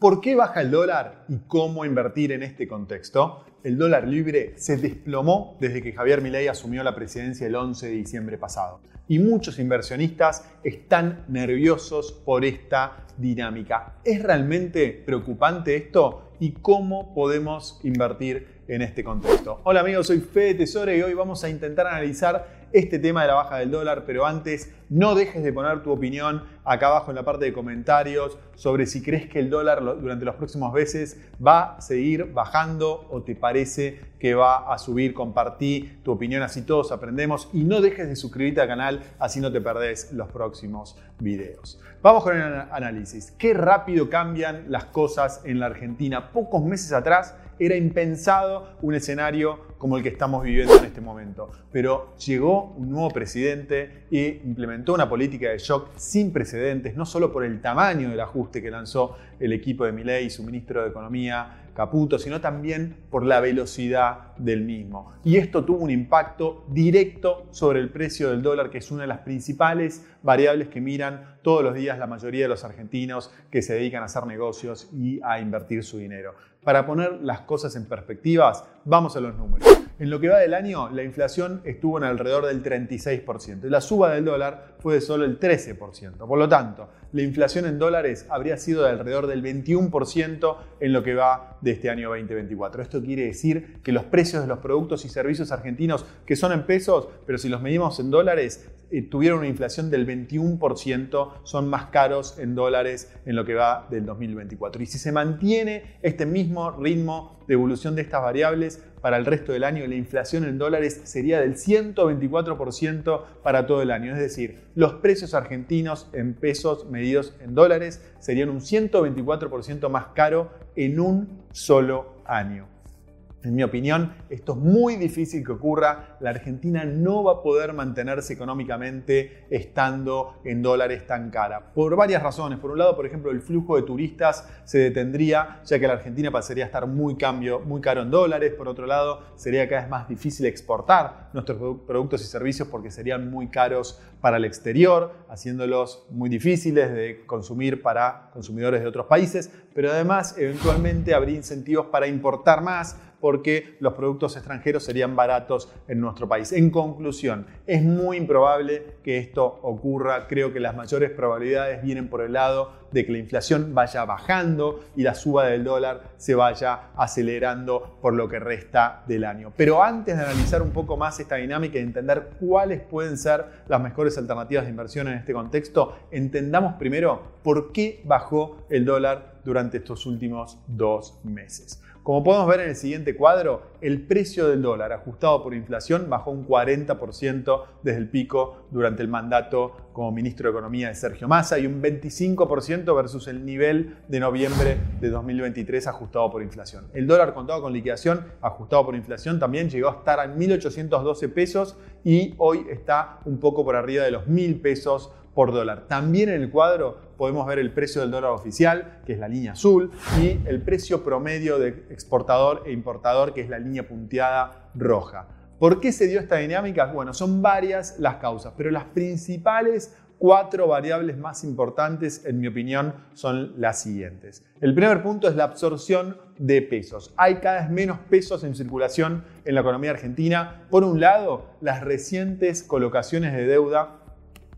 ¿Por qué baja el dólar y cómo invertir en este contexto? El dólar libre se desplomó desde que Javier Milei asumió la presidencia el 11 de diciembre pasado. Y muchos inversionistas están nerviosos por esta dinámica. ¿Es realmente preocupante esto? ¿Y cómo podemos invertir en este contexto? Hola amigos, soy Fede Tesoro y hoy vamos a intentar analizar este tema de la baja del dólar, pero antes no dejes de poner tu opinión acá abajo en la parte de comentarios sobre si crees que el dólar durante los próximos meses va a seguir bajando o te parece que va a subir. Compartí tu opinión así todos aprendemos y no dejes de suscribirte al canal así no te perdés los próximos videos. Vamos con el análisis. Qué rápido cambian las cosas en la Argentina. Pocos meses atrás era impensado un escenario como el que estamos viviendo en este momento. Pero llegó un nuevo presidente e implementó una política de shock sin precedentes, no solo por el tamaño del ajuste que lanzó el equipo de Milei y su ministro de Economía, Caputo, sino también por la velocidad del mismo. Y esto tuvo un impacto directo sobre el precio del dólar, que es una de las principales variables que miran todos los días la mayoría de los argentinos que se dedican a hacer negocios y a invertir su dinero. Para poner las cosas en perspectivas, vamos a los números. En lo que va del año, la inflación estuvo en alrededor del 36% y la suba del dólar fue de solo el 13%. Por lo tanto, la inflación en dólares habría sido de alrededor del 21% en lo que va de este año 2024. Esto quiere decir que los precios de los productos y servicios argentinos, que son en pesos, pero si los medimos en dólares, eh, tuvieron una inflación del 21%, son más caros en dólares en lo que va del 2024. Y si se mantiene este mismo ritmo de evolución de estas variables, para el resto del año la inflación en dólares sería del 124% para todo el año. Es decir, los precios argentinos en pesos medidos en dólares serían un 124% más caro en un solo año. En mi opinión, esto es muy difícil que ocurra. La Argentina no va a poder mantenerse económicamente estando en dólares tan cara. Por varias razones. Por un lado, por ejemplo, el flujo de turistas se detendría, ya que la Argentina pasaría a estar muy, cambio, muy caro en dólares. Por otro lado, sería cada vez más difícil exportar nuestros productos y servicios porque serían muy caros para el exterior, haciéndolos muy difíciles de consumir para consumidores de otros países. Pero además, eventualmente habría incentivos para importar más porque los productos extranjeros serían baratos en nuestro país. En conclusión, es muy improbable que esto ocurra. Creo que las mayores probabilidades vienen por el lado de que la inflación vaya bajando y la suba del dólar se vaya acelerando por lo que resta del año. Pero antes de analizar un poco más esta dinámica y entender cuáles pueden ser las mejores alternativas de inversión en este contexto, entendamos primero por qué bajó el dólar durante estos últimos dos meses. Como podemos ver en el siguiente cuadro, el precio del dólar ajustado por inflación bajó un 40% desde el pico durante el mandato como ministro de Economía de Sergio Massa y un 25% versus el nivel de noviembre de 2023 ajustado por inflación. El dólar contado con liquidación ajustado por inflación también llegó a estar a 1.812 pesos y hoy está un poco por arriba de los 1.000 pesos También en el cuadro podemos ver el precio del dólar oficial, que es la línea azul, y el precio promedio de exportador e importador, que es la línea punteada roja. ¿Por qué se dio esta dinámica? Bueno, son varias las causas, pero las principales cuatro variables más importantes, en mi opinión, son las siguientes. El primer punto es la absorción de pesos. Hay cada vez menos pesos en circulación en la economía argentina. Por un lado, las recientes colocaciones de deuda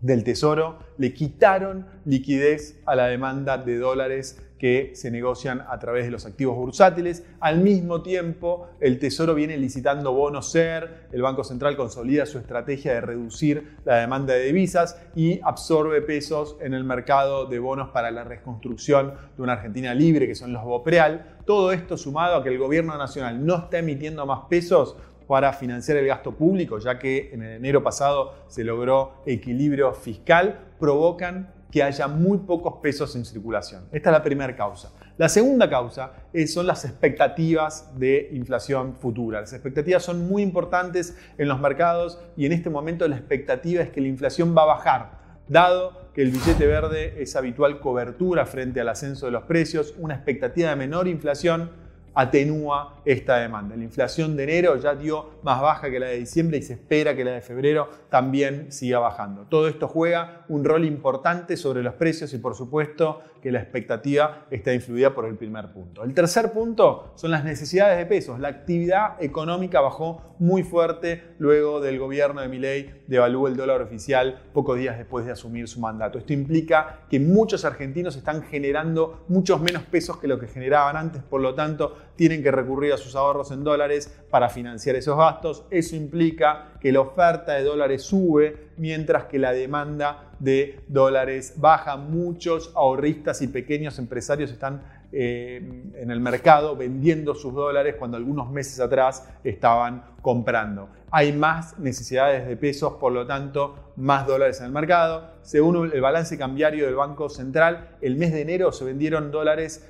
del Tesoro le quitaron liquidez a la demanda de dólares que se negocian a través de los activos bursátiles. Al mismo tiempo, el Tesoro viene licitando bonos SER, el Banco Central consolida su estrategia de reducir la demanda de divisas y absorbe pesos en el mercado de bonos para la reconstrucción de una Argentina libre, que son los BOPREAL. Todo esto sumado a que el gobierno nacional no está emitiendo más pesos, para financiar el gasto público, ya que en enero pasado se logró equilibrio fiscal, provocan que haya muy pocos pesos en circulación. Esta es la primera causa. La segunda causa son las expectativas de inflación futura. Las expectativas son muy importantes en los mercados y en este momento la expectativa es que la inflación va a bajar, dado que el billete verde es habitual cobertura frente al ascenso de los precios, una expectativa de menor inflación atenúa esta demanda. La inflación de enero ya dio más baja que la de diciembre y se espera que la de febrero también siga bajando. Todo esto juega un rol importante sobre los precios y por supuesto que la expectativa está influida por el primer punto. El tercer punto son las necesidades de pesos. La actividad económica bajó muy fuerte luego del gobierno de Milei devaluó el dólar oficial pocos días después de asumir su mandato. Esto implica que muchos argentinos están generando muchos menos pesos que lo que generaban antes, por lo tanto tienen que recurrir a sus ahorros en dólares para financiar esos gastos. Eso implica que la oferta de dólares sube mientras que la demanda de dólares baja. Muchos ahorristas y pequeños empresarios están en el mercado vendiendo sus dólares cuando algunos meses atrás estaban comprando. Hay más necesidades de pesos, por lo tanto, más dólares en el mercado. Según el balance cambiario del Banco Central, el mes de enero se vendieron dólares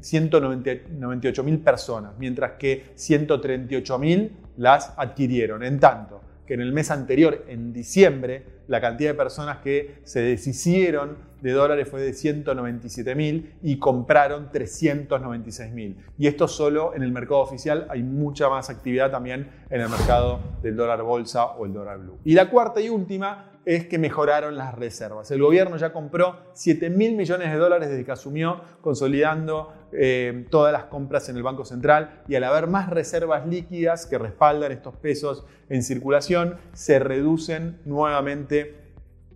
198 eh, mil personas, mientras que 138 mil las adquirieron. En tanto que en el mes anterior, en diciembre, la cantidad de personas que se deshicieron de dólares fue de 197 mil y compraron 396 mil. Y esto solo en el mercado oficial, hay mucha más actividad también en el mercado del dólar bolsa o el dólar blue. Y la cuarta y última es que mejoraron las reservas. El gobierno ya compró 7 mil millones de dólares desde que asumió, consolidando eh, todas las compras en el Banco Central y al haber más reservas líquidas que respaldan estos pesos en circulación, se reducen nuevamente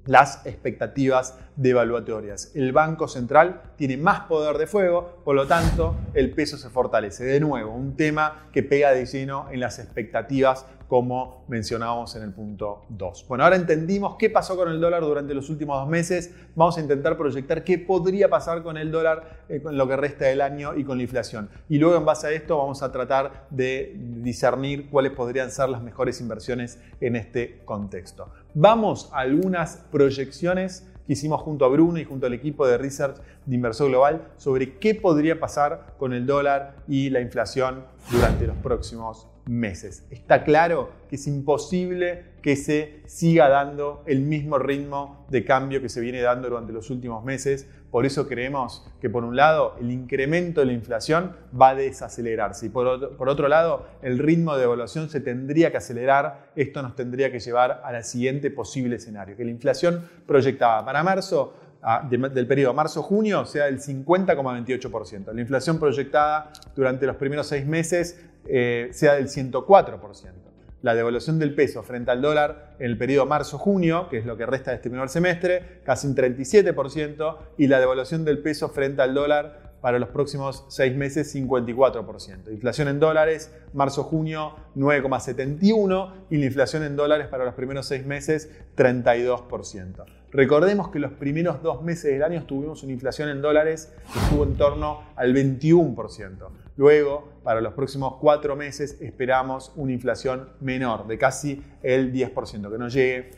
las expectativas devaluatorias. El Banco Central tiene más poder de fuego, por lo tanto el peso se fortalece. De nuevo, un tema que pega de lleno en las expectativas como mencionábamos en el punto 2. Bueno, ahora entendimos qué pasó con el dólar durante los últimos dos meses. Vamos a intentar proyectar qué podría pasar con el dólar eh, lo que resta del año y con la inflación. Y luego en base a esto vamos a tratar de discernir cuáles podrían ser las mejores inversiones en este contexto. Vamos a algunas proyecciones que hicimos junto a Bruno y junto al equipo de Research de Inversor Global sobre qué podría pasar con el dólar y la inflación durante los próximos meses. Está claro que es imposible que se siga dando el mismo ritmo de cambio que se viene dando durante los últimos meses. Por eso creemos que por un lado el incremento de la inflación va a desacelerarse y por otro, lado el ritmo de evaluación se tendría que acelerar. Esto nos tendría que llevar al siguiente posible escenario, que la inflación proyectada para marzo del periodo marzo-junio sea del 50,28%. La inflación proyectada durante los primeros seis meses eh, sea del 104%. La devaluación del peso frente al dólar en el periodo marzo-junio, que es lo que resta de este primer semestre, casi un 37%, y la devaluación del peso frente al dólar para los próximos seis meses 54%. Inflación en dólares, marzo-junio 9,71% y la inflación en dólares para los primeros seis meses 32%. Recordemos que los primeros dos meses del año tuvimos una inflación en dólares que estuvo en torno al 21%. Luego, para los próximos cuatro meses, esperamos una inflación menor, de casi el 10%, que no llegue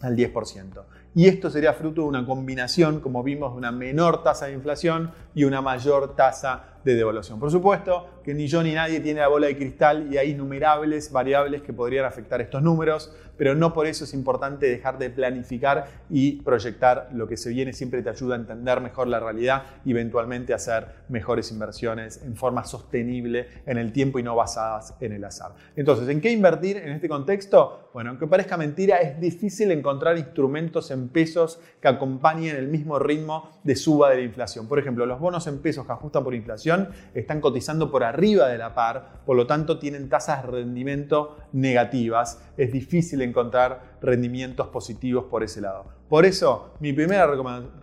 al 10%. Y esto sería fruto de una combinación, como vimos, de una menor tasa de inflación y una mayor tasa de devaluación. Por supuesto que ni yo ni nadie tiene la bola de cristal y hay innumerables variables que podrían afectar estos números, pero no por eso es importante dejar de planificar y proyectar lo que se viene. Siempre te ayuda a entender mejor la realidad y eventualmente hacer mejores inversiones en forma sostenible en el tiempo y no basadas en el azar. Entonces, ¿en qué invertir en este contexto? Bueno, aunque parezca mentira, es difícil encontrar instrumentos en pesos que acompañen el mismo ritmo de suba de la inflación. Por ejemplo, los bonos en pesos que ajustan por inflación están cotizando por arriba de la par, por lo tanto tienen tasas de rendimiento negativas. Es difícil encontrar rendimientos positivos por ese lado. Por eso, mi primera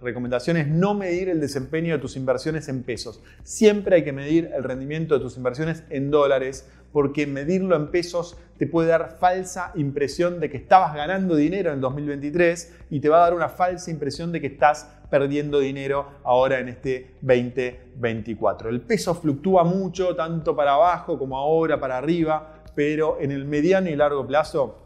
recomendación es no medir el desempeño de tus inversiones en pesos. Siempre hay que medir el rendimiento de tus inversiones en dólares, porque medirlo en pesos te puede dar falsa impresión de que estabas ganando dinero en 2023 y te va a dar una falsa impresión de que estás perdiendo dinero ahora en este 2024. El peso fluctúa mucho, tanto para abajo como ahora para arriba, pero en el mediano y largo plazo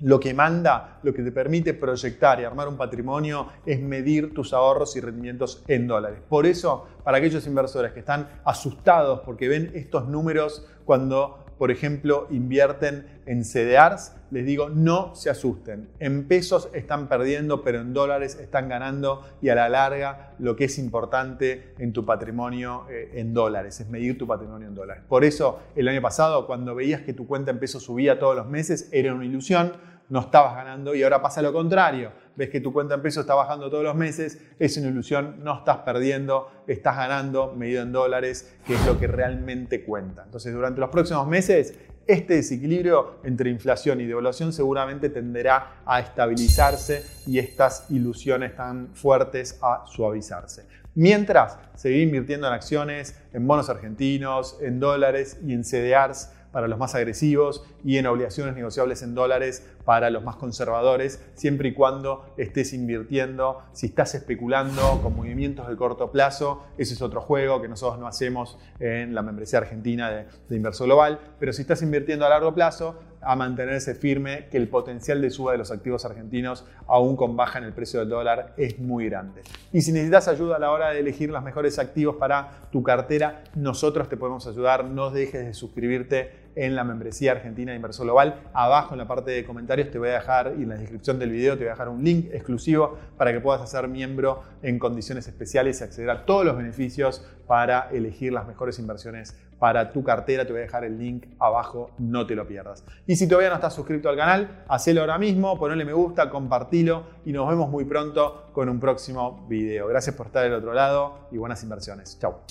lo que manda, lo que te permite proyectar y armar un patrimonio es medir tus ahorros y rendimientos en dólares. Por eso, para aquellos inversores que están asustados porque ven estos números cuando por ejemplo, invierten en CDRs, les digo, no se asusten. En pesos están perdiendo, pero en dólares están ganando y a la larga lo que es importante en tu patrimonio eh, en dólares, es medir tu patrimonio en dólares. Por eso el año pasado, cuando veías que tu cuenta en pesos subía todos los meses, era una ilusión, no estabas ganando y ahora pasa lo contrario. Ves que tu cuenta en pesos está bajando todos los meses, es una ilusión, no estás perdiendo, estás ganando medido en dólares, que es lo que realmente cuenta. Entonces, durante los próximos meses, este desequilibrio entre inflación y devaluación seguramente tenderá a estabilizarse y estas ilusiones tan fuertes a suavizarse. Mientras, seguir invirtiendo en acciones, en bonos argentinos, en dólares y en CDRs para los más agresivos y en obligaciones negociables en dólares para los más conservadores, siempre y cuando estés invirtiendo. Si estás especulando con movimientos de corto plazo, ese es otro juego que nosotros no hacemos en la membresía argentina de, de Inversor Global. Pero si estás invirtiendo a largo plazo, a mantenerse firme que el potencial de suba de los activos argentinos, aún con baja en el precio del dólar, es muy grande. Y si necesitas ayuda a la hora de elegir los mejores activos para tu cartera, nosotros te podemos ayudar. No dejes de suscribirte en la membresía argentina de Inversor Global. Abajo en la parte de comentarios te voy a dejar y en la descripción del video te voy a dejar un link exclusivo para que puedas hacer miembro en condiciones especiales y acceder a todos los beneficios para elegir las mejores inversiones para tu cartera. Te voy a dejar el link abajo, no te lo pierdas. Y si todavía no estás suscrito al canal, hacelo ahora mismo, ponle me gusta, compartilo y nos vemos muy pronto con un próximo video. Gracias por estar del otro lado y buenas inversiones. Chao.